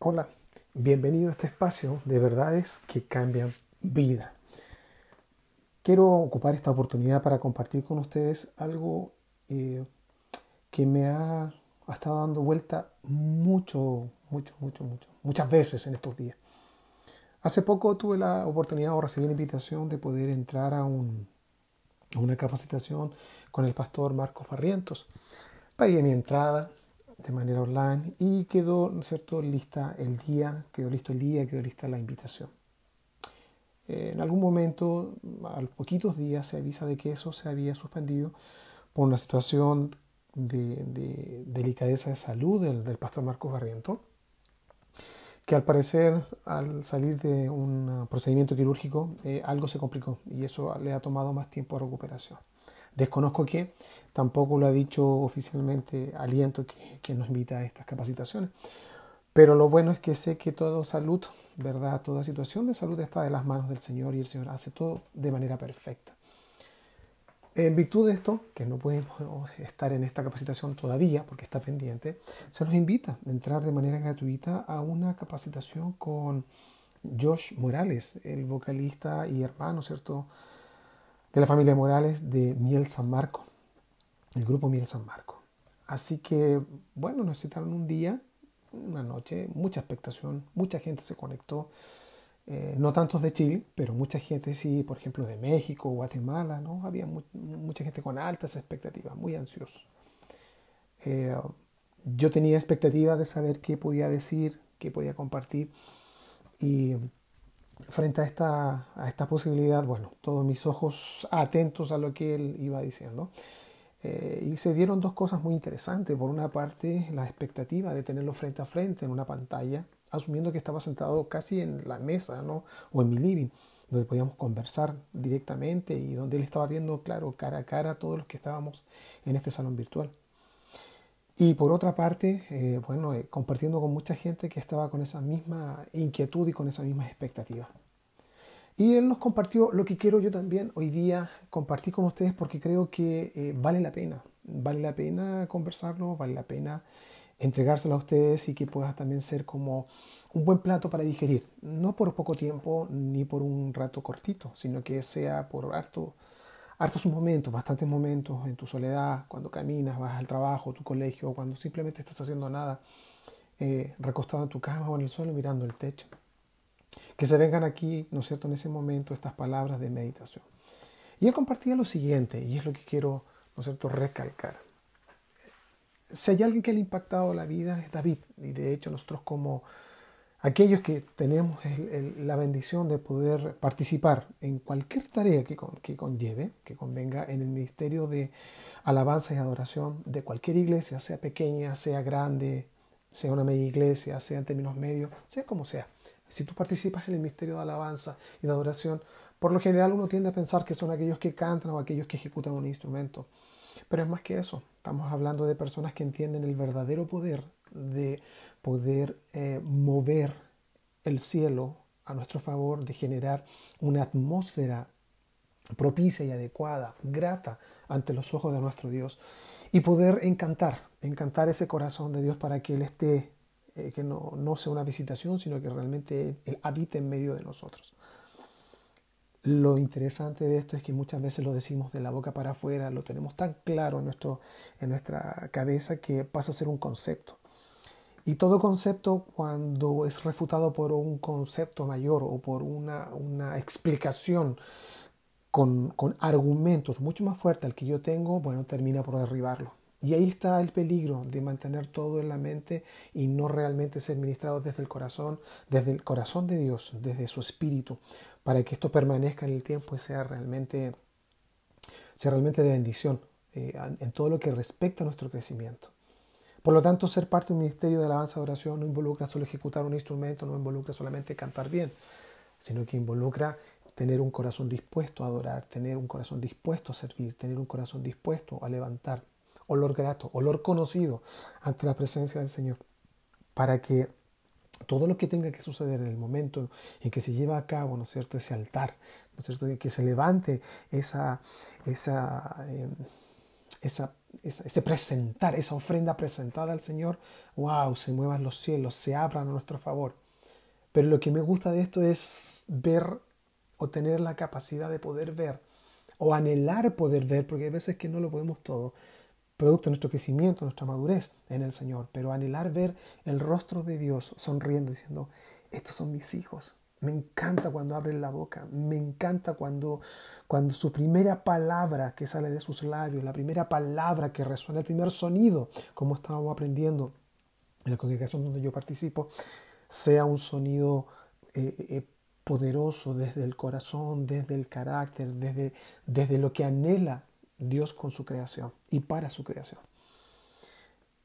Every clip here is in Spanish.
Hola, bienvenido a este espacio de verdades que cambian vida. Quiero ocupar esta oportunidad para compartir con ustedes algo eh, que me ha, estado dando vuelta mucho, mucho, mucho, mucho, muchas veces en estos días. Hace poco tuve la oportunidad o recibí la invitación de poder entrar a una capacitación con el pastor Marcos Barrientos. Pagué mi entrada, de manera online y quedó, ¿no es cierto?, lista el día, quedó listo el día, quedó lista la invitación. Eh, en algún momento, a poquitos días, se avisa de que eso se había suspendido por una situación de, delicadeza de salud del, pastor Marcos Barriento, que al parecer al salir de un procedimiento quirúrgico eh, algo se complicó y eso le ha tomado más tiempo de recuperación. Desconozco que tampoco lo ha dicho oficialmente Aliento que, nos invita a estas capacitaciones. Pero lo bueno es que sé que toda salud, ¿verdad? Toda situación de salud está en las manos del Señor y el Señor hace todo de manera perfecta. En virtud de esto, que no podemos estar en esta capacitación todavía porque está pendiente, se nos invita a entrar de manera gratuita a una capacitación con Josh Morales, el vocalista y hermano, ¿cierto? De la familia Morales de Miel San Marco, el grupo Miel San Marco. Así que, bueno, nos citaron un día, una noche, mucha expectación, mucha gente se conectó, eh, no tantos de Chile, pero mucha gente sí, por ejemplo, de México, Guatemala, ¿no? Había mucha gente con altas expectativas, muy ansiosos. Eh, yo tenía expectativa de saber qué podía decir, qué podía compartir y frente a esta, a esta posibilidad, bueno, todos mis ojos atentos a lo que él iba diciendo. Eh, y se dieron dos cosas muy interesantes. Por una parte, la expectativa de tenerlo frente a frente en una pantalla, asumiendo que estaba sentado casi en la mesa ¿no? o en mi living, donde podíamos conversar directamente y donde él estaba viendo, claro, cara a cara a todos los que estábamos en este salón virtual. Y por otra parte, eh, bueno, eh, compartiendo con mucha gente que estaba con esa misma inquietud y con esa misma expectativa. Y él nos compartió lo que quiero yo también hoy día compartir con ustedes porque creo que eh, vale la pena. Vale la pena conversarlo, vale la pena entregárselo a ustedes y que pueda también ser como un buen plato para digerir. No por poco tiempo ni por un rato cortito, sino que sea por harto hartos momentos, bastantes momentos en tu soledad, cuando caminas, vas al trabajo, tu colegio, cuando simplemente estás haciendo nada, eh, recostado en tu cama o en el suelo mirando el techo. Que se vengan aquí, ¿no es cierto?, en ese momento estas palabras de meditación. Y él compartía lo siguiente, y es lo que quiero, ¿no es cierto?, recalcar. Si hay alguien que le ha impactado la vida es David, y de hecho nosotros como aquellos que tenemos la bendición de poder participar en cualquier tarea que, conlleve, que convenga en el ministerio de alabanza y adoración de cualquier iglesia, sea pequeña, sea grande, sea una media iglesia, sea en términos medios, sea como sea. Si tú participas en el ministerio de alabanza y de adoración, por lo general uno tiende a pensar que son aquellos que cantan o aquellos que ejecutan un instrumento. Pero es más que eso. Estamos hablando de personas que entienden el verdadero poder de poder eh, mover el cielo a nuestro favor, de generar una atmósfera propicia y adecuada, grata ante los ojos de nuestro Dios y poder encantar, encantar ese corazón de Dios para que Él esté, eh, que no, no sea una visitación, sino que realmente Él habite en medio de nosotros. Lo interesante de esto es que muchas veces lo decimos de la boca para afuera, lo tenemos tan claro en, nuestro, en nuestra cabeza que pasa a ser un concepto. Y todo concepto cuando es refutado por un concepto mayor o por una, una explicación con, con, argumentos mucho más fuertes al que yo tengo, bueno, termina por derribarlo. Y ahí está el peligro de mantener todo en la mente y no realmente ser ministrado desde el corazón, desde el corazón de Dios, desde su espíritu, para que esto permanezca en el tiempo y sea realmente, sea realmente de bendición eh, en todo lo que respecta a nuestro crecimiento. Por lo tanto, ser parte de un ministerio de alabanza de oración no involucra solo ejecutar un instrumento, no involucra solamente cantar bien, sino que involucra tener un corazón dispuesto a adorar, tener un corazón dispuesto a servir, tener un corazón dispuesto a levantar, olor grato, olor conocido ante la presencia del Señor, para que todo lo que tenga que suceder en el momento en que se lleva a cabo, ¿no es cierto?, ese altar, ¿no es cierto?, que se levante esa, esa, em, esa, ese presentar, esa ofrenda presentada al Señor, wow, se muevan los cielos, se abran a nuestro favor. Pero lo que me gusta de esto es ver o tener la capacidad de poder ver o anhelar poder ver, porque hay veces que no lo podemos todo, producto de nuestro crecimiento, nuestra madurez en el Señor, pero anhelar ver el rostro de Dios sonriendo, diciendo, estos son mis hijos. Me encanta cuando abren la boca, me encanta cuando, cuando su primera palabra que sale de sus labios, la primera palabra que resuena, el primer sonido, como estábamos aprendiendo en la congregación donde yo participo, sea un sonido eh, eh, poderoso desde el corazón, desde el carácter, desde, desde lo que anhela Dios con su creación y para su creación.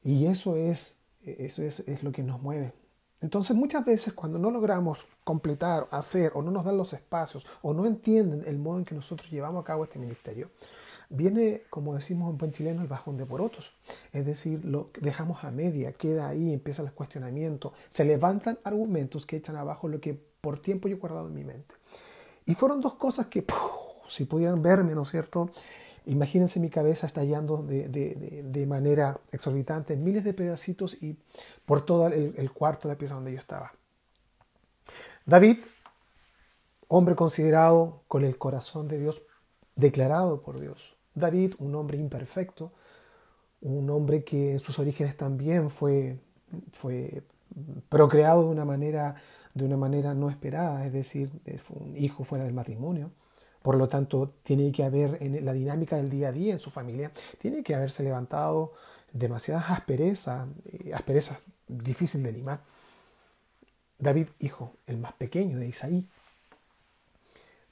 Y eso es, eso es, es lo que nos mueve. Entonces muchas veces cuando no logramos completar, hacer o no nos dan los espacios o no entienden el modo en que nosotros llevamos a cabo este ministerio, viene, como decimos en buen chileno, el bajón de porotos. Es decir, lo dejamos a media, queda ahí, empieza el cuestionamiento, se levantan argumentos que echan abajo lo que por tiempo yo he guardado en mi mente. Y fueron dos cosas que, si pudieran verme, ¿no es cierto? Imagínense mi cabeza estallando de, de, manera exorbitante, miles de pedacitos y por todo el, el cuarto de la pieza donde yo estaba. David, hombre considerado con el corazón de Dios, declarado por Dios. David, un hombre imperfecto, un hombre que en sus orígenes también fue, fue procreado de una manera de una manera no esperada, es decir, fue un hijo fuera del matrimonio. Por lo tanto, tiene que haber en la dinámica del día a día en su familia, tiene que haberse levantado demasiadas asperezas, eh, asperezas difícil de limar. David, hijo, el más pequeño de Isaí.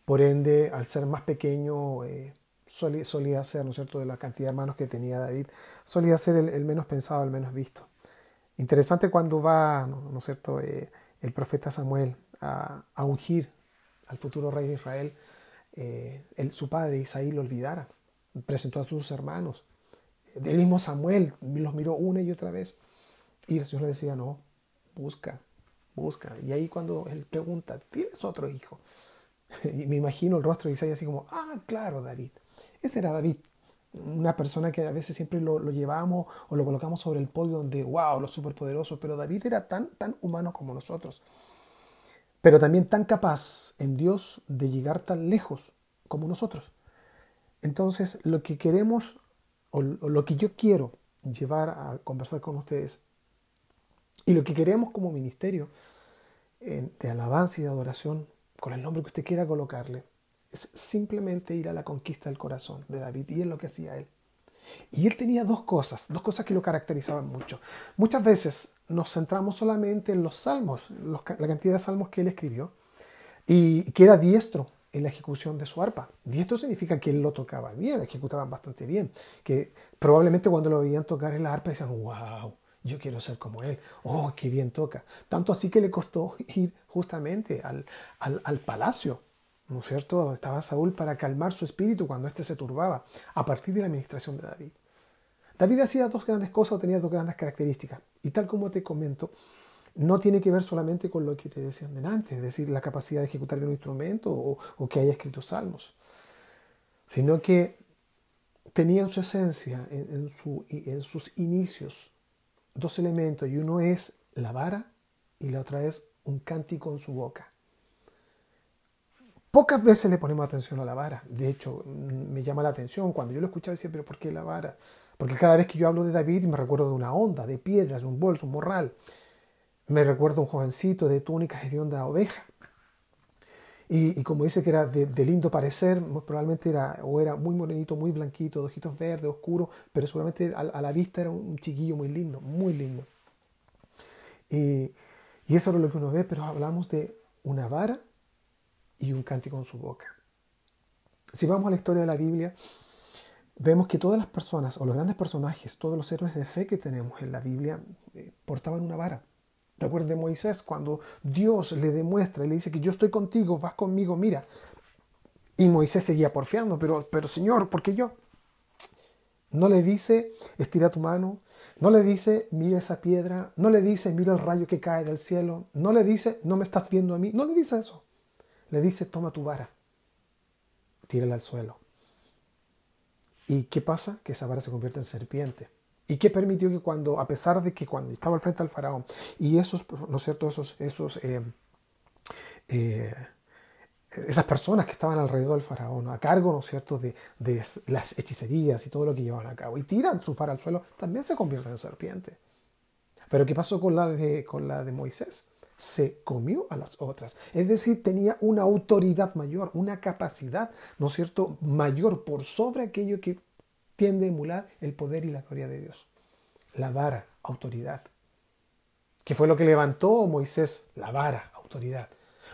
Por ende, al ser más pequeño, eh, solía, ser, ¿no es cierto?, de la cantidad de hermanos que tenía David, solía ser el, menos pensado, el menos visto. Interesante cuando va, ¿no, es cierto?, eh, el profeta Samuel a, ungir al futuro rey de Israel, eh, su padre Isaí lo olvidara. Presentó a sus hermanos. El mismo Samuel los miró una y otra vez. Y el Señor le decía, no, busca, busca. Y ahí cuando él pregunta, ¿tienes otro hijo? Y me imagino el rostro de Isaí así como, ah, claro, David. Ese era David una persona que a veces siempre lo, llevamos o lo colocamos sobre el podio donde, wow, los superpoderosos, pero David era tan, tan humano como nosotros, pero también tan capaz en Dios de llegar tan lejos como nosotros. Entonces, lo que queremos o, lo que yo quiero llevar a conversar con ustedes y lo que queremos como ministerio de alabanza y de adoración, con el nombre que usted quiera colocarle, es simplemente ir a la conquista del corazón de David y es lo que hacía él. Y él tenía dos cosas, dos cosas que lo caracterizaban mucho. Muchas veces nos centramos solamente en los salmos, la cantidad de salmos que él escribió, y que era diestro en la ejecución de su arpa. Diestro significa que él lo tocaba bien, ejecutaban bastante bien, que probablemente cuando lo veían tocar en la arpa decían, wow, yo quiero ser como él, oh, qué bien toca. Tanto así que le costó ir justamente al, al, al palacio ¿no es cierto? Estaba Saúl para calmar su espíritu cuando éste se turbaba, a partir de la administración de David. David hacía dos grandes cosas, tenía dos grandes características, y tal como te comento, no tiene que ver solamente con lo que te decían delante, es decir, la capacidad de ejecutar un instrumento o, que haya escrito salmos, sino que tenía en su esencia, en, en sus inicios, dos elementos, y uno es la vara y la otra es un cántico en su boca. Pocas veces le ponemos atención a la vara. De hecho, mm, me llama la atención. Cuando yo lo escuchaba decía, pero ¿por qué la vara? Porque cada vez que yo hablo de David me recuerdo de una onda, de piedras, de un bolso, un morral. Me recuerdo un jovencito de túnicas de onda oveja. Y, como dice que era de, lindo parecer, probablemente era, o era muy morenito, muy blanquito, de ojitos verdes, oscuros, pero seguramente a, la vista era un chiquillo muy lindo, muy lindo. Y, y eso es lo que uno ve, pero hablamos de una vara y un cántico en su boca. Si vamos a la historia de la Biblia, vemos que todas las personas, o los grandes personajes, todos los héroes de fe que tenemos en la Biblia, eh, portaban una vara. Recuerden Moisés cuando Dios le demuestra y le dice que yo estoy contigo, vas conmigo, mira. Y Moisés seguía porfiando, pero, pero Señor, ¿por qué yo? No le dice, estira tu mano, no le dice, mira esa piedra, no le dice, mira el rayo que cae del cielo, no le dice, no me estás viendo a mí, no le dice eso le dice, toma tu vara, tírala al suelo. ¿Y qué pasa? Que esa vara se convierte en serpiente. ¿Y qué permitió que cuando, a pesar de que cuando estaba al frente del faraón y esos, ¿no es cierto?, esos, esos eh, eh, esas personas que estaban alrededor del faraón, a cargo, ¿no es cierto?, de, de, las hechicerías y todo lo que llevaban a cabo, y tiran su vara al suelo, también se convierten en serpiente. Pero ¿qué pasó con la de, con la de Moisés? Se comió a las otras. Es decir, tenía una autoridad mayor, una capacidad, ¿no es cierto?, mayor por sobre aquello que tiende a emular el poder y la gloria de Dios. La vara, autoridad. ¿Qué fue lo que levantó Moisés? La vara, autoridad.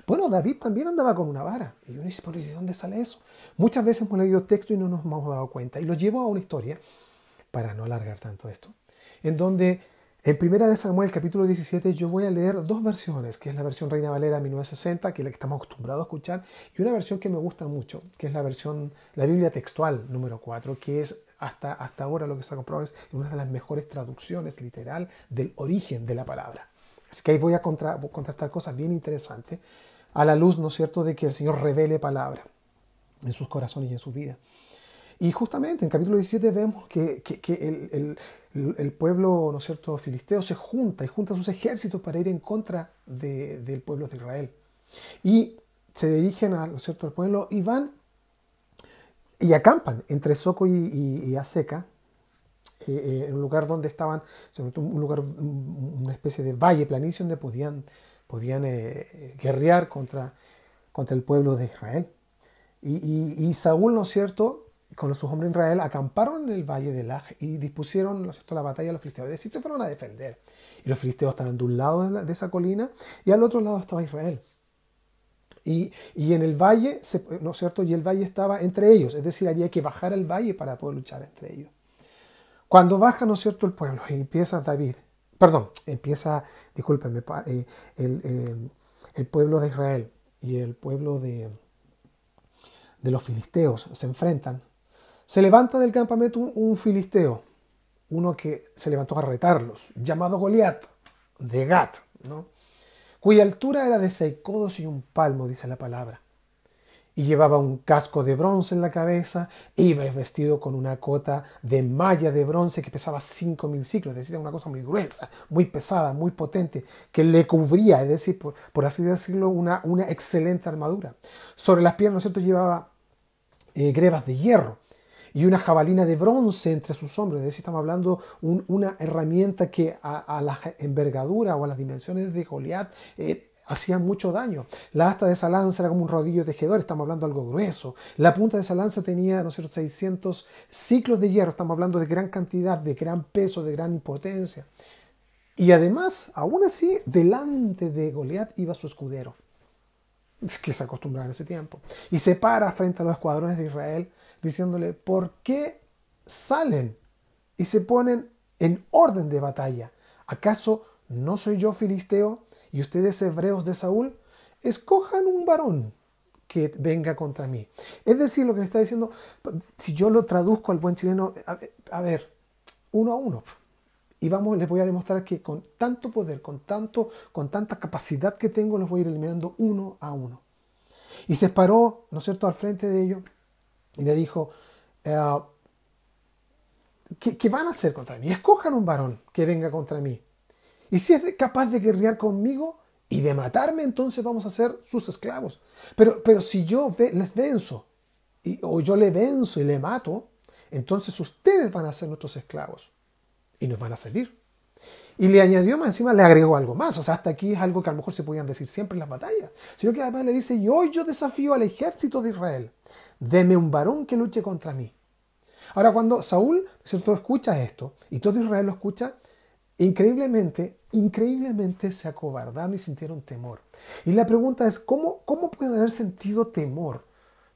Bueno, David también andaba con una vara. Y uno dice, ¿de dónde sale eso? Muchas veces hemos leído texto y no nos hemos dado cuenta. Y lo llevo a una historia, para no alargar tanto esto, en donde en Primera de Samuel, capítulo 17, yo voy a leer dos versiones, que es la versión Reina Valera 1960, que es la que estamos acostumbrados a escuchar, y una versión que me gusta mucho, que es la versión, la Biblia textual número 4, que es hasta, hasta ahora lo que se ha comprobado es una de las mejores traducciones literal del origen de la palabra. Así que ahí voy a contrastar cosas bien interesantes a la luz, ¿no cierto?, de que el Señor revele palabra en sus corazones y en su vida. Y justamente en capítulo 17 vemos que, el, pueblo, ¿no es cierto?, filisteo se junta y junta sus ejércitos para ir en contra del pueblo de Israel. Y se dirigen a, ¿no cierto?, al pueblo y van y acampan entre Soco y, y, Aseca, eh, eh, un lugar donde estaban, un lugar, una especie de valle, planicie donde podían podían eh, guerrear contra, contra el pueblo de Israel. Y, Saúl, ¿no es cierto?, con sus hombres Israel, acamparon en el valle de Laj y dispusieron, ¿no es cierto?, la batalla a los filisteos. Es decir, se fueron a defender. Y los filisteos estaban de un lado de, esa colina y al otro lado estaba Israel. Y, en el valle, ¿no es cierto?, y el valle estaba entre ellos. Es decir, había que bajar al valle para poder luchar entre ellos. Cuando baja, ¿no es cierto?, el pueblo y empieza David, perdón, empieza discúlpenme, eh, eh, el, pueblo de Israel y el pueblo de, de los filisteos se enfrentan, se levanta del campamento un, filisteo, uno que se levantó a retarlos, llamado Goliat, de Gat, ¿no? cuya altura era de seis codos y un palmo, dice la palabra y llevaba un casco de bronce en la cabeza, e iba vestido con una cota de malla de bronce que pesaba 5.000 ciclos, es decir, una cosa muy gruesa, muy pesada, muy potente, que le cubría, es decir, por, así decirlo, una, una, excelente armadura. Sobre las piernas, ¿no llevaba eh, grebas de hierro y una jabalina de bronce entre sus hombros. Es decir, estamos hablando una herramienta que a, la envergadura o a las dimensiones de Goliat eh, hacían mucho daño. La asta de esa lanza era como un rodillo tejedor, estamos hablando de algo grueso. La punta de esa lanza tenía, no sé, 600 ciclos de hierro, estamos hablando de gran cantidad, de gran peso, de gran impotencia. Y además, aún así, delante de Goliat iba su escudero. Es que se acostumbraba en ese tiempo. Y se para frente a los escuadrones de Israel diciéndole, ¿por qué salen y se ponen en orden de batalla? ¿Acaso no soy yo filisteo? y ustedes hebreos de Saúl, escojan un varón que venga contra mí. Es decir, lo que le está diciendo, si yo lo traduzco al buen chileno, a, ver, uno a uno. Y vamos, les voy a demostrar que con tanto poder, con, tanto, con tanta capacidad que tengo, los voy a ir eliminando uno a uno. Y se paró, ¿no es cierto?, al frente de ellos y le dijo, eh, ¿qué, ¿qué, van a hacer contra mí? Escojan un varón que venga contra mí. Y si es capaz de guerrear conmigo y de matarme, entonces vamos a ser sus esclavos. Pero, pero si yo les venzo, y, o yo le venzo y le mato, entonces ustedes van a ser nuestros esclavos y nos van a servir. Y le añadió más encima, le agregó algo más. O sea, hasta aquí es algo que a lo mejor se podían decir siempre en las batallas. Sino que además le dice, y hoy yo desafío al ejército de Israel. Deme un varón que luche contra mí. Ahora, cuando Saúl, ¿cierto?, escucha esto, y todo Israel lo escucha, increíblemente increíblemente se acobardaron y sintieron temor. Y la pregunta es, ¿cómo, cómo puede haber sentido temor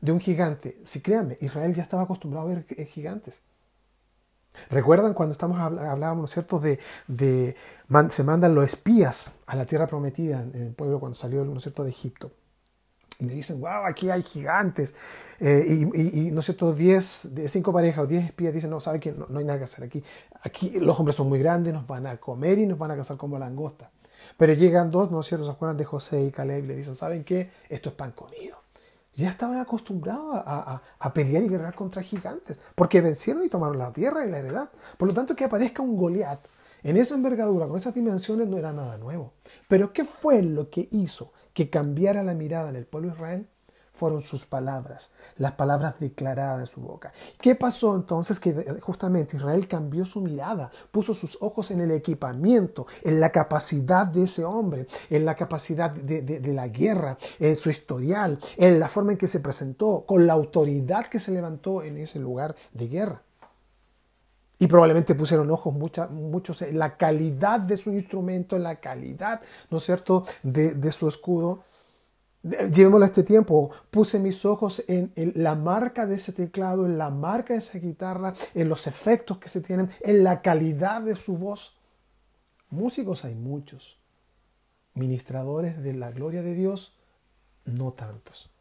de un gigante? Si créanme, Israel ya estaba acostumbrado a ver gigantes. ¿Recuerdan cuando estamos hablábamos, cierto?, de, se mandan los espías a la tierra prometida en el pueblo cuando salió, ¿no cierto?, de Egipto. Y le dicen, wow, aquí hay gigantes. Eh, y, no sé, todos 10, cinco parejas o 10 espías dicen, no, ¿sabe que no, hay nada que hacer aquí? Aquí los hombres son muy grandes, nos van a comer y nos van a cazar como langosta. Pero llegan dos, ¿no es cierto? Se acuerdan de José y Caleb y le dicen, ¿saben qué? Esto es pan comido. ya estaban acostumbrados a, a, pelear y guerrear contra gigantes, porque vencieron y tomaron la tierra y la heredad. Por lo tanto, que aparezca un Goliat en esa envergadura, con esas dimensiones, no era nada nuevo. Pero ¿qué fue lo que hizo que cambiara la mirada en el pueblo Israel? fueron sus palabras, las palabras declaradas de su boca. ¿Qué pasó entonces? Que justamente Israel cambió su mirada, puso sus ojos en el equipamiento, en la capacidad de ese hombre, en la capacidad de, la guerra, en su historial, en la forma en que se presentó, con la autoridad que se levantó en ese lugar de guerra. Y probablemente pusieron ojos muchos en la calidad de su instrumento, en la calidad, ¿no es cierto?, de su escudo Llevémoslo a este tiempo. Puse mis ojos en, la marca de ese teclado, en la marca de esa guitarra, en los efectos que se tienen, en la calidad de su voz. Músicos hay muchos. Ministradores de la gloria de Dios, no tantos.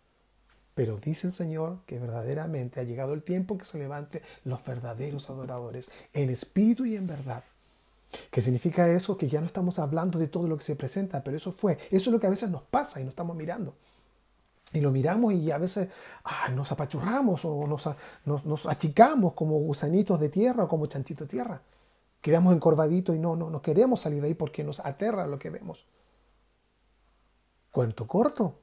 Pero dice el Señor que verdaderamente ha llegado el tiempo que se levante los verdaderos adoradores en espíritu y en verdad. ¿Qué significa eso? Que ya no estamos hablando de todo lo que se presenta, pero eso fue. Eso es lo que a veces nos pasa y no estamos mirando. Y lo miramos y a veces nos apachurramos o nos, nos, achicamos como gusanitos de tierra o como chanchitos de tierra. Quedamos encorvaditos y no, no, no queremos salir de ahí porque nos aterra lo que vemos. Cuento corto.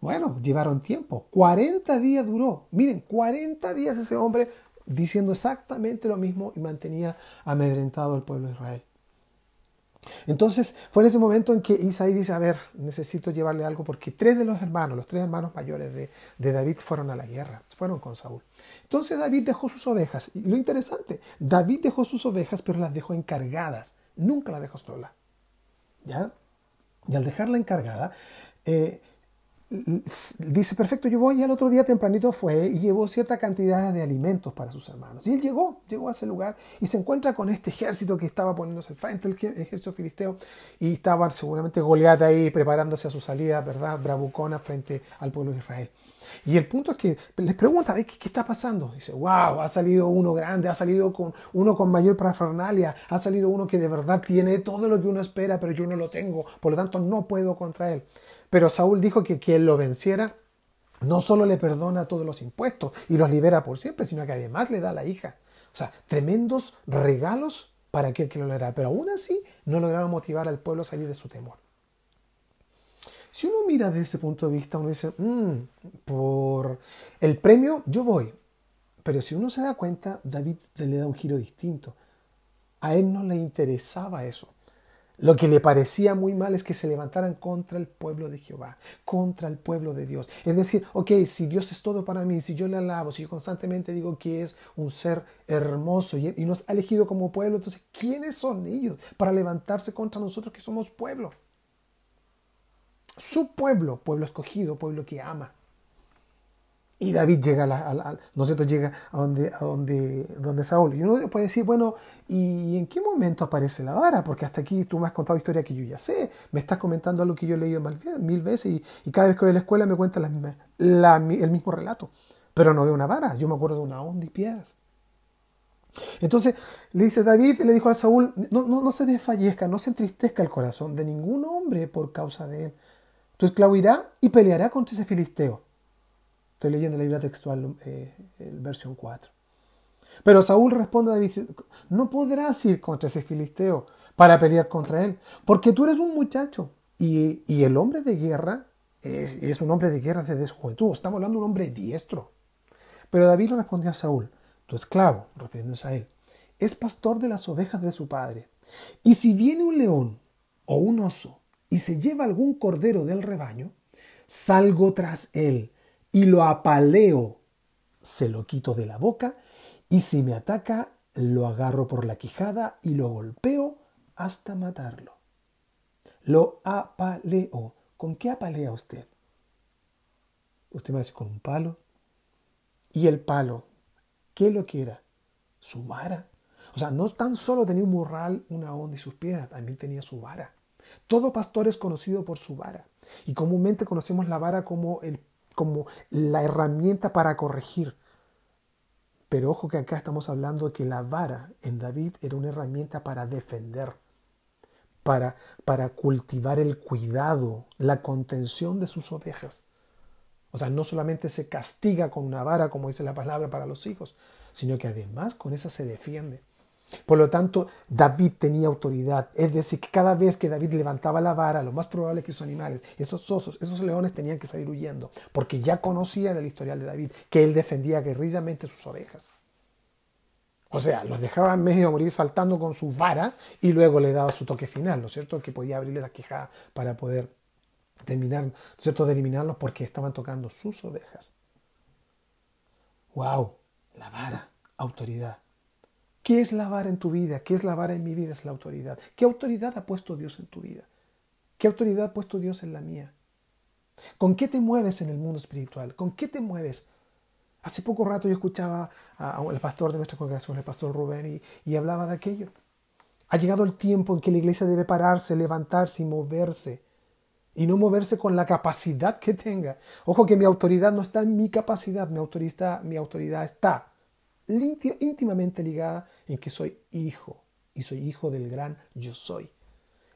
Bueno, llevaron tiempo. 40 días duró. Miren, 40 días ese hombre diciendo exactamente lo mismo y mantenía amedrentado al pueblo de Israel. Entonces fue en ese momento en que Isaí dice, a ver, necesito llevarle algo porque tres de los hermanos, los tres hermanos mayores de, David fueron a la guerra, fueron con Saúl. Entonces David dejó sus ovejas. Y lo interesante, David dejó sus ovejas, pero las dejó encargadas. Nunca las dejó sola. ¿Ya? Y al dejarla encargada, eh, dice, perfecto, yo voy y al otro día tempranito fue y llevó cierta cantidad de alimentos para sus hermanos. Y él llegó, llegó a ese lugar y se encuentra con este ejército que estaba poniéndose frente al ejército filisteo y estaba seguramente Goliat ahí preparándose a su salida, ¿verdad? Bravucona frente al pueblo de Israel. Y el punto es que les pregunta, ¿qué, ¿qué, está pasando? Dice, wow, ha salido uno grande, ha salido con uno con mayor parafernalia, ha salido uno que de verdad tiene todo lo que uno espera, pero yo no lo tengo, por lo tanto no puedo contra él. Pero Saúl dijo que quien lo venciera no solo le perdona todos los impuestos y los libera por siempre, sino que además le da la hija. O sea, tremendos regalos para aquel que lo lograra. Pero aún así no lograba motivar al pueblo a salir de su temor. Si uno mira desde ese punto de vista, uno dice, mm, por el premio yo voy. Pero si uno se da cuenta, David le da un giro distinto. A él no le interesaba eso. Lo que le parecía muy mal es que se levantaran contra el pueblo de Jehová, contra el pueblo de Dios. Es decir, ok, si Dios es todo para mí, si yo le alabo, si yo constantemente digo que es un ser hermoso y, nos ha elegido como pueblo, entonces, ¿quiénes son ellos para levantarse contra nosotros que somos pueblo? Su pueblo, pueblo escogido, pueblo que ama. Y David llega a, nosotros llega a donde, a donde, Saúl. Y uno puede decir, bueno, ¿y en qué momento aparece la vara? Porque hasta aquí tú me has contado historia que yo ya sé, me estás comentando algo que yo he leído mil veces y, cada vez que voy a la escuela me cuentan el mismo relato. Pero no veo una vara, yo me acuerdo de una onda y piedras. Entonces le dice David, le dijo a Saúl, no, no, no se desfallezca, no se entristezca el corazón de ningún hombre por causa de él. Tu esclavo irá y peleará contra ese filisteo Estoy leyendo la Biblia textual, eh, versión 4. Pero Saúl responde a David, no podrás ir contra ese filisteo para pelear contra él, porque tú eres un muchacho y, el hombre de guerra es, un hombre de guerra desde su juventud. Estamos hablando de un hombre diestro. Pero David le respondió a Saúl, tu esclavo, refiriéndose a él, es pastor de las ovejas de su padre. Y si viene un león o un oso y se lleva algún cordero del rebaño, salgo tras él y lo apaleo, se lo quito de la boca y si me ataca, lo agarro por la quijada y lo golpeo hasta matarlo. Lo apaleo. ¿Con qué apalea usted? Usted me dice con un palo. Y el palo, ¿qué lo quiera? Su vara. O sea, no tan solo tenía un morral, una onda y sus piedras, también tenía su vara. Todo pastor es conocido por su vara. Y comúnmente conocemos la vara como el como la herramienta para corregir. Pero ojo que acá estamos hablando de que la vara en David era una herramienta para defender, para, para cultivar el cuidado, la contención de sus ovejas. O sea, no solamente se castiga con una vara, como dice la palabra para los hijos, sino que además con esa se defiende. Por lo tanto, David tenía autoridad. Es decir, que cada vez que David levantaba la vara, lo más probable es que esos animales, esos osos, esos leones tenían que salir huyendo, porque ya conocían el historial de David, que él defendía aguerridamente sus ovejas. O sea, los dejaba medio morir saltando con su vara y luego le daba su toque final, ¿no es cierto? Que podía abrirle la quejada para poder terminar, ¿no es cierto?, de eliminarlos porque estaban tocando sus ovejas. ¡Wow! La vara, autoridad. ¿Qué es la vara en tu vida? ¿Qué es la vara en mi vida? Es la autoridad. ¿Qué autoridad ha puesto Dios en tu vida? ¿Qué autoridad ha puesto Dios en la mía? ¿Con qué te mueves en el mundo espiritual? ¿Con qué te mueves? Hace poco rato yo escuchaba al pastor de nuestra congregación, el pastor Rubén, y, hablaba de aquello. Ha llegado el tiempo en que la iglesia debe pararse, levantarse y moverse. Y no moverse con la capacidad que tenga. Ojo que mi autoridad no está en mi capacidad, mi autoridad, mi autoridad está íntimamente ligada en que soy hijo. Y soy hijo del gran yo soy.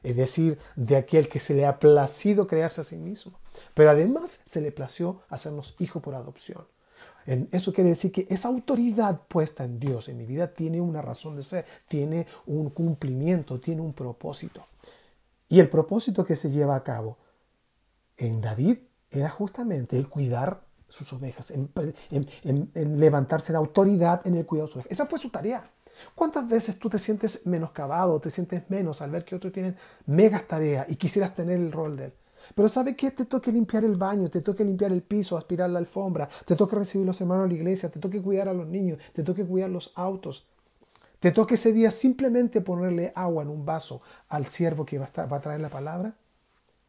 Es decir, de aquel que se le ha placido crearse a sí mismo. Pero además se le plació hacernos hijo por adopción. Eso quiere decir que esa autoridad puesta en Dios en mi vida tiene una razón de ser, tiene un cumplimiento, tiene un propósito. Y el propósito que se lleva a cabo en David era justamente el cuidar sus ovejas, en, levantarse la autoridad en el cuidado de sus ovejas. Esa fue su tarea. ¿Cuántas veces tú te sientes menoscabado, te sientes menos al ver que otros tienen megas tareas y quisieras tener el rol de él? Pero ¿sabe qué? Te toca limpiar el baño, te toca limpiar el piso, aspirar la alfombra, te toca recibir los hermanos a la iglesia, te toca cuidar a los niños, te toca cuidar los autos. Te toca ese día simplemente ponerle agua en un vaso al siervo que va a traer la palabra.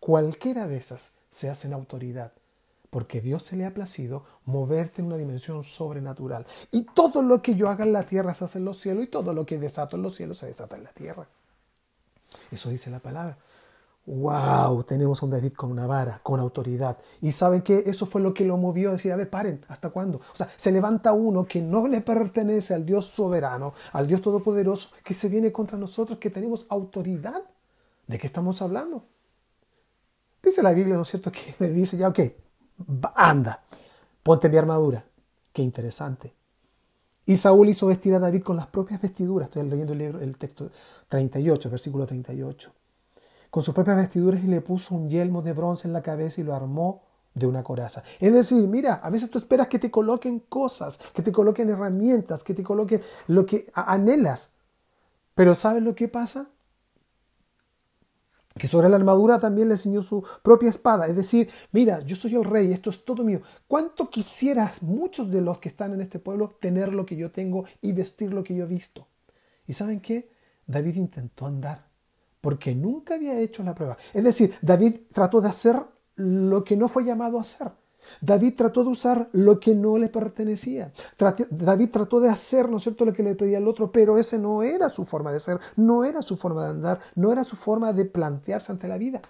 Cualquiera de esas se hace en autoridad, porque Dios se le ha placido moverte en una dimensión sobrenatural. Y todo lo que yo haga en la tierra se hace en los cielos y todo lo que desato en los cielos se desata en la tierra. Eso dice la palabra. ¡Wow! Tenemos a un David con una vara, con autoridad. Y saben que eso fue lo que lo movió a decir, a ver, paren, ¿hasta cuándo? O sea, se levanta uno que no le pertenece al Dios soberano, al Dios todopoderoso, que se viene contra nosotros, que tenemos autoridad. ¿De qué estamos hablando? Dice la Biblia, ¿no es cierto? Que le dice ya, ok, anda, ponte mi armadura. Qué interesante. Y Saúl hizo vestir a David con las propias vestiduras. Estoy leyendo el, libro, el texto 38, versículo 38 con sus propias vestiduras y le puso un yelmo de bronce en la cabeza y lo armó de una coraza. Es decir, mira, a veces tú esperas que te coloquen cosas, que te coloquen herramientas, que te coloquen lo que anhelas. Pero ¿sabes lo que pasa? Que sobre la armadura también le enseñó su propia espada. Es decir, mira, yo soy el rey, esto es todo mío. ¿Cuánto quisieras muchos de los que están en este pueblo tener lo que yo tengo y vestir lo que yo he visto? ¿Y saben qué? David intentó andar porque nunca había hecho la prueba. Es decir, David trató de hacer lo que no fue llamado a hacer. David trató de usar lo que no le pertenecía. David trató de hacer, ¿no es cierto?, lo que le pedía el otro, pero ese no era su forma de ser, no era su forma de andar, no era su forma de plantearse ante la vida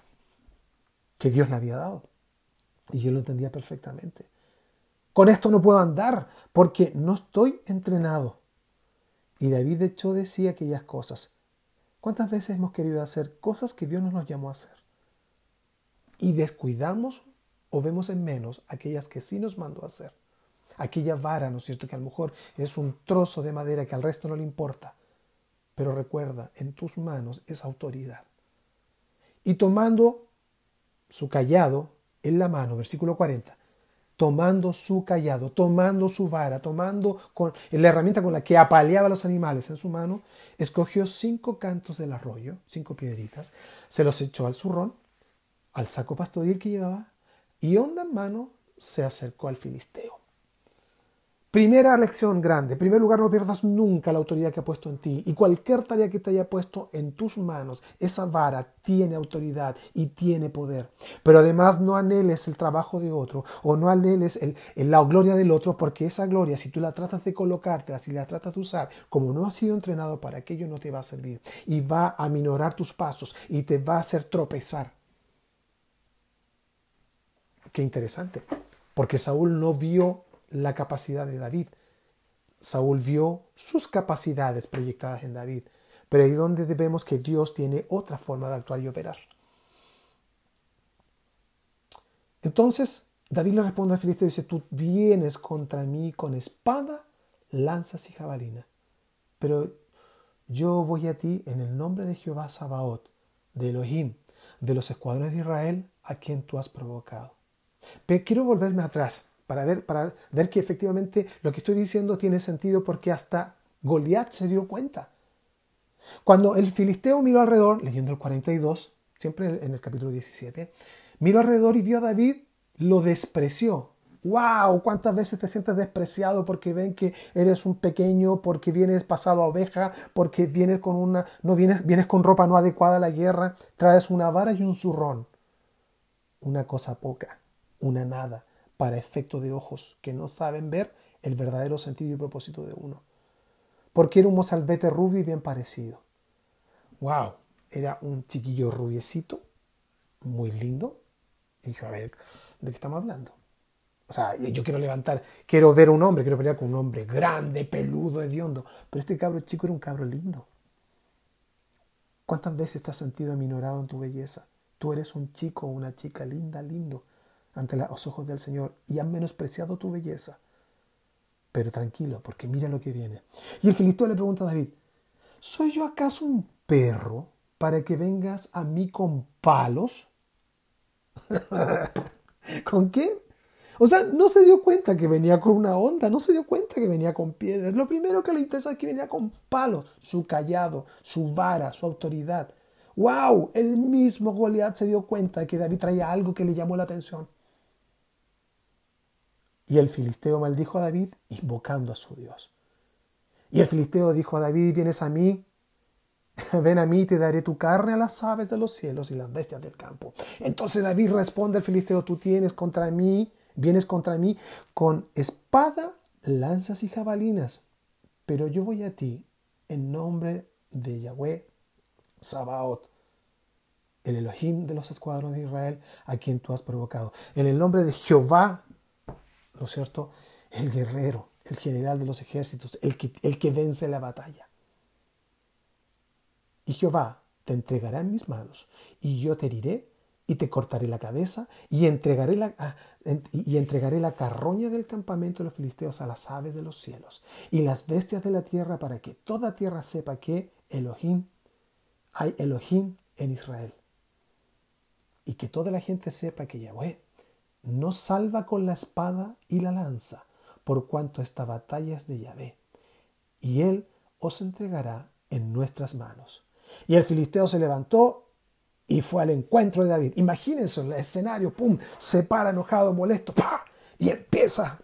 que Dios le había dado. Y yo lo entendía perfectamente. Con esto no puedo andar porque no estoy entrenado. Y David de hecho decía aquellas cosas. ¿Cuántas veces hemos querido hacer cosas que Dios nos llamó a hacer? Y descuidamos o vemos en menos aquellas que sí nos mandó a hacer. Aquella vara, ¿no es cierto? Que a lo mejor es un trozo de madera que al resto no le importa. Pero recuerda, en tus manos es autoridad. Y tomando su callado en la mano, versículo 40, tomando su callado, tomando su vara, tomando con, la herramienta con la que apaleaba a los animales en su mano, escogió cinco cantos del arroyo, cinco piedritas, se los echó al zurrón, al saco pastoril que llevaba, y onda en mano se acercó al filisteo. Primera lección grande. En primer lugar, no pierdas nunca la autoridad que ha puesto en ti. Y cualquier tarea que te haya puesto en tus manos, esa vara tiene autoridad y tiene poder. Pero además no anheles el trabajo de otro o no anheles la gloria del otro, porque esa gloria, si tú la tratas de colocarte, si la tratas de usar, como no has sido entrenado para aquello, no te va a servir. Y va a minorar tus pasos y te va a hacer tropezar. Qué interesante. Porque Saúl no vio la capacidad de David. Saúl vio sus capacidades proyectadas en David, pero ahí es donde vemos que Dios tiene otra forma de actuar y operar. Entonces, David le responde al filisteo y dice, tú vienes contra mí con espada, lanzas y jabalina. Pero yo voy a ti en el nombre de Jehová Sabaoth, de Elohim, de los escuadrones de Israel, a quien tú has provocado. Pero quiero volverme atrás para ver, para ver que efectivamente lo que estoy diciendo tiene sentido porque hasta Goliat se dio cuenta. Cuando el filisteo miró alrededor, leyendo el 42, siempre en el capítulo 17, miró alrededor y vio a David, lo despreció. ¡Wow! ¿Cuántas veces te sientes despreciado porque ven que eres un pequeño, porque vienes pasado a oveja, porque vienes con una, no vienes, vienes con ropa no adecuada a la guerra, traes una vara y un zurrón? Una cosa poca, una nada, para efecto de ojos que no saben ver el verdadero sentido y propósito de uno. Porque era un mozalbete rubio y bien parecido. ¡Wow! Era un chiquillo rubiecito, muy lindo. Y dije, a ver, ¿de qué estamos hablando? O sea, yo quiero levantar, quiero ver a un hombre, quiero pelear con un hombre grande, peludo, hediondo. Pero este cabro chico era un cabro lindo. ¿Cuántas veces te has sentido aminorado en tu belleza? Tú eres un chico o una chica linda, lindo, ante los ojos del Señor y han menospreciado tu belleza. Pero tranquilo, porque mira lo que viene. Y el filisteo le pregunta a David, ¿soy yo acaso un perro para que vengas a mí con palos? ¿Con qué? O sea, no se dio cuenta que venía con una onda, no se dio cuenta que venía con piedras. Lo primero que le interesa es que venía con palos, su callado, su vara, su autoridad. ¡Wow! El mismo Goliat se dio cuenta de que David traía algo que le llamó la atención. Y el filisteo maldijo a David invocando a su Dios. Y el filisteo dijo a David, vienes a mí, ven a mí te daré tu carne a las aves de los cielos y las bestias del campo. Entonces David responde al filisteo, tú tienes contra mí Vienes contra mí con espada, lanzas y jabalinas, pero yo voy a ti en nombre de Yahweh Sabaoth, el Elohim de los escuadrones de Israel, a quien tú has provocado. En el nombre de Jehová, ¿no es cierto? El guerrero, el general de los ejércitos, el que, el que vence la batalla. Y Jehová te entregará en mis manos, y yo te heriré y te cortaré la cabeza y entregaré la, ah, y entregaré la carroña del campamento de los filisteos a las aves de los cielos y las bestias de la tierra para que toda tierra sepa que Elohim, hay Elohim en Israel. Y que toda la gente sepa que Yahweh no salva con la espada y la lanza, por cuanto esta batalla es de Yahvé, y él os entregará en nuestras manos. Y el filisteo se levantó y fue al encuentro de David. Imagínense el escenario, pum, se para enojado, molesto, ¡pa! y empieza,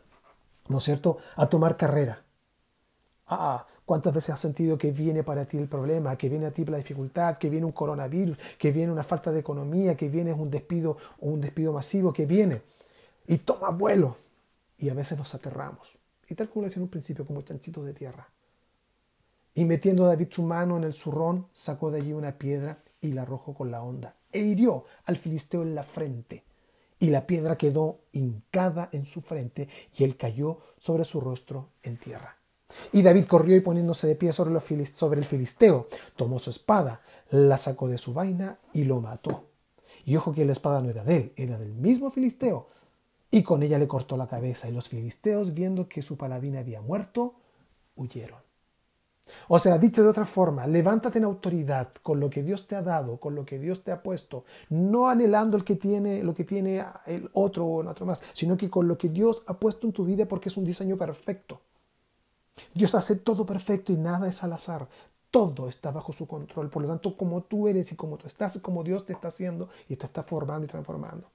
¿no es cierto?, a tomar carrera. Ah, ¿cuántas veces has sentido que viene para ti el problema, que viene a ti la dificultad, que viene un coronavirus, que viene una falta de economía, que viene un despido un despido masivo, que viene y toma vuelo? Y a veces nos aterramos. Y tal como decía en un principio, como chanchitos de tierra. Y metiendo David su mano en el zurrón, sacó de allí una piedra y la arrojó con la onda e hirió al filisteo en la frente. Y la piedra quedó hincada en su frente y él cayó sobre su rostro en tierra. Y David corrió y poniéndose de pie sobre, el filisteo, tomó su espada, la sacó de su vaina y lo mató. Y ojo que la espada no era de él, era del mismo filisteo. Y con ella le cortó la cabeza. Y los filisteos, viendo que su paladín había muerto, huyeron. O sea, dicho de otra forma, levántate en autoridad con lo que Dios te ha dado, con lo que Dios te ha puesto, no anhelando el que tiene, lo que tiene el otro o el otro más, sino que con lo que Dios ha puesto en tu vida porque es un diseño perfecto. Dios hace todo perfecto y nada es al azar. Todo está bajo su control. Por lo tanto, como tú eres y como tú estás, como Dios te está haciendo y te está formando y transformando.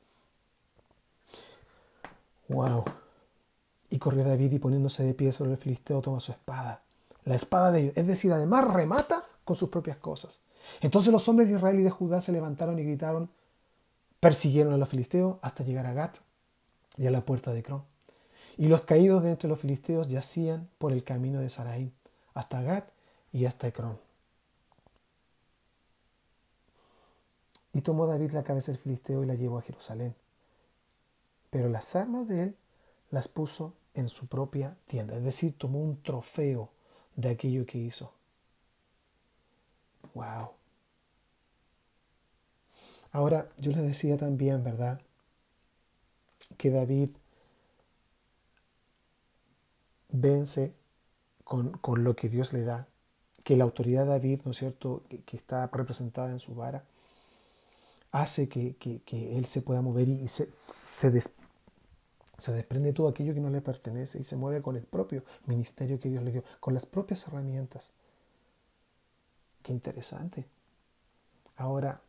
Wow. Y corrió David y poniéndose de pie sobre el filisteo toma su espada la espada de ellos. Es decir, además remata con sus propias cosas. Entonces los hombres de Israel y de Judá se levantaron y gritaron, persiguieron a los filisteos hasta llegar a Gat y a la puerta de Cron. Y los caídos de entre los filisteos yacían por el camino de Saraí, hasta Gat y hasta Ecrón. Y tomó David la cabeza del filisteo y la llevó a Jerusalén. Pero las armas de él las puso en su propia tienda, es decir, tomó un trofeo de aquello que hizo. Wow. Ahora, yo les decía también, ¿verdad? que David vence con, lo que Dios le da, que la autoridad de David, ¿no es cierto?, que, está representada en su vara, hace que, él se pueda mover y se, se, se desprende todo aquello que no le pertenece y se mueve con el propio ministerio que Dios le dio, con las propias herramientas. Qué interesante. Ahora,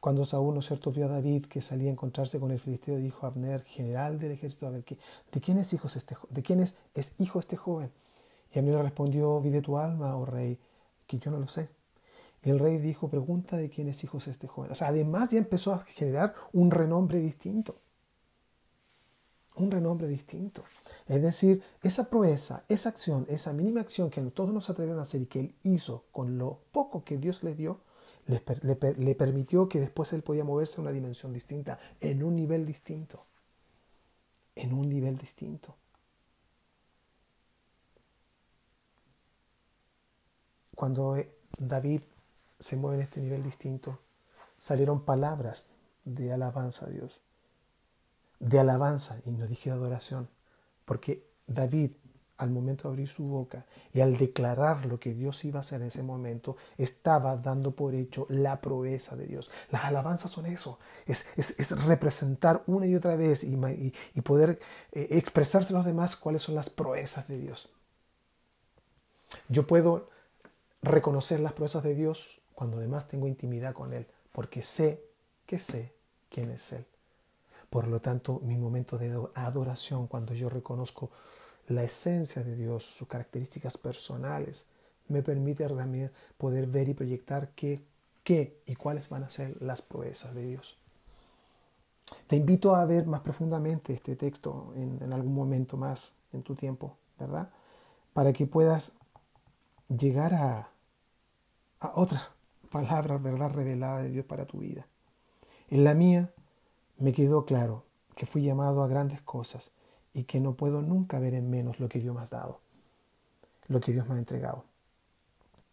cuando Saúl, ¿no es cierto?, vio a David que salía a encontrarse con el filisteo, dijo a Abner, general del ejército, a ver, ¿de quién es hijo este ¿De quién es, hijo este joven? Y Abner le respondió, vive tu alma, oh rey, que yo no lo sé. Y el rey dijo, pregunta de quién es hijo este joven. O sea, además ya empezó a generar un renombre distinto un renombre distinto. Es decir, esa proeza, esa acción, esa mínima acción que todos nos atrevieron a hacer y que él hizo con lo poco que Dios le dio, le, permitió que después él podía moverse a una dimensión distinta, en un nivel distinto. En un nivel distinto. Cuando eh, David se mueve en este nivel distinto, salieron palabras de alabanza a Dios de alabanza y no dije adoración, porque David al momento de abrir su boca y al declarar lo que Dios iba a hacer en ese momento, estaba dando por hecho la proeza de Dios. Las alabanzas son eso, es, representar una y otra vez y, poder eh, expresarse a los demás cuáles son las proezas de Dios. Yo puedo reconocer las proezas de Dios cuando además tengo intimidad con Él, porque sé que sé quién es Él. Por lo tanto, mi momento de adoración, cuando yo reconozco la esencia de Dios, sus características personales, me permite también poder ver y proyectar qué, qué y cuáles van a ser las proezas de Dios. Te invito a ver más profundamente este texto en, algún momento más en tu tiempo, ¿verdad? Para que puedas llegar a, a otra palabra, ¿verdad? Revelada de Dios para tu vida. En la mía, me quedó claro que fui llamado a grandes cosas y que no puedo nunca ver en menos lo que Dios me ha dado, lo que Dios me ha entregado.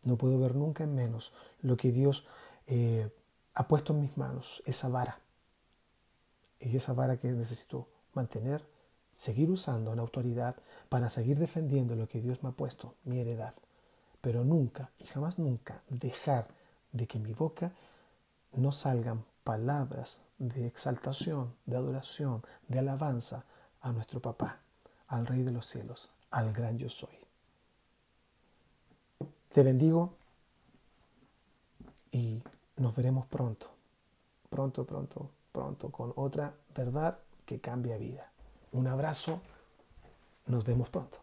No puedo ver nunca en menos lo que Dios eh, ha puesto en mis manos, esa vara. Y esa vara que necesito mantener, seguir usando en autoridad para seguir defendiendo lo que Dios me ha puesto, mi heredad. Pero nunca y jamás nunca dejar de que mi boca no salgan palabras de exaltación, de adoración, de alabanza a nuestro papá, al Rey de los cielos, al gran yo soy. Te bendigo y nos veremos pronto, pronto, pronto, pronto, con otra verdad que cambia vida. Un abrazo, nos vemos pronto.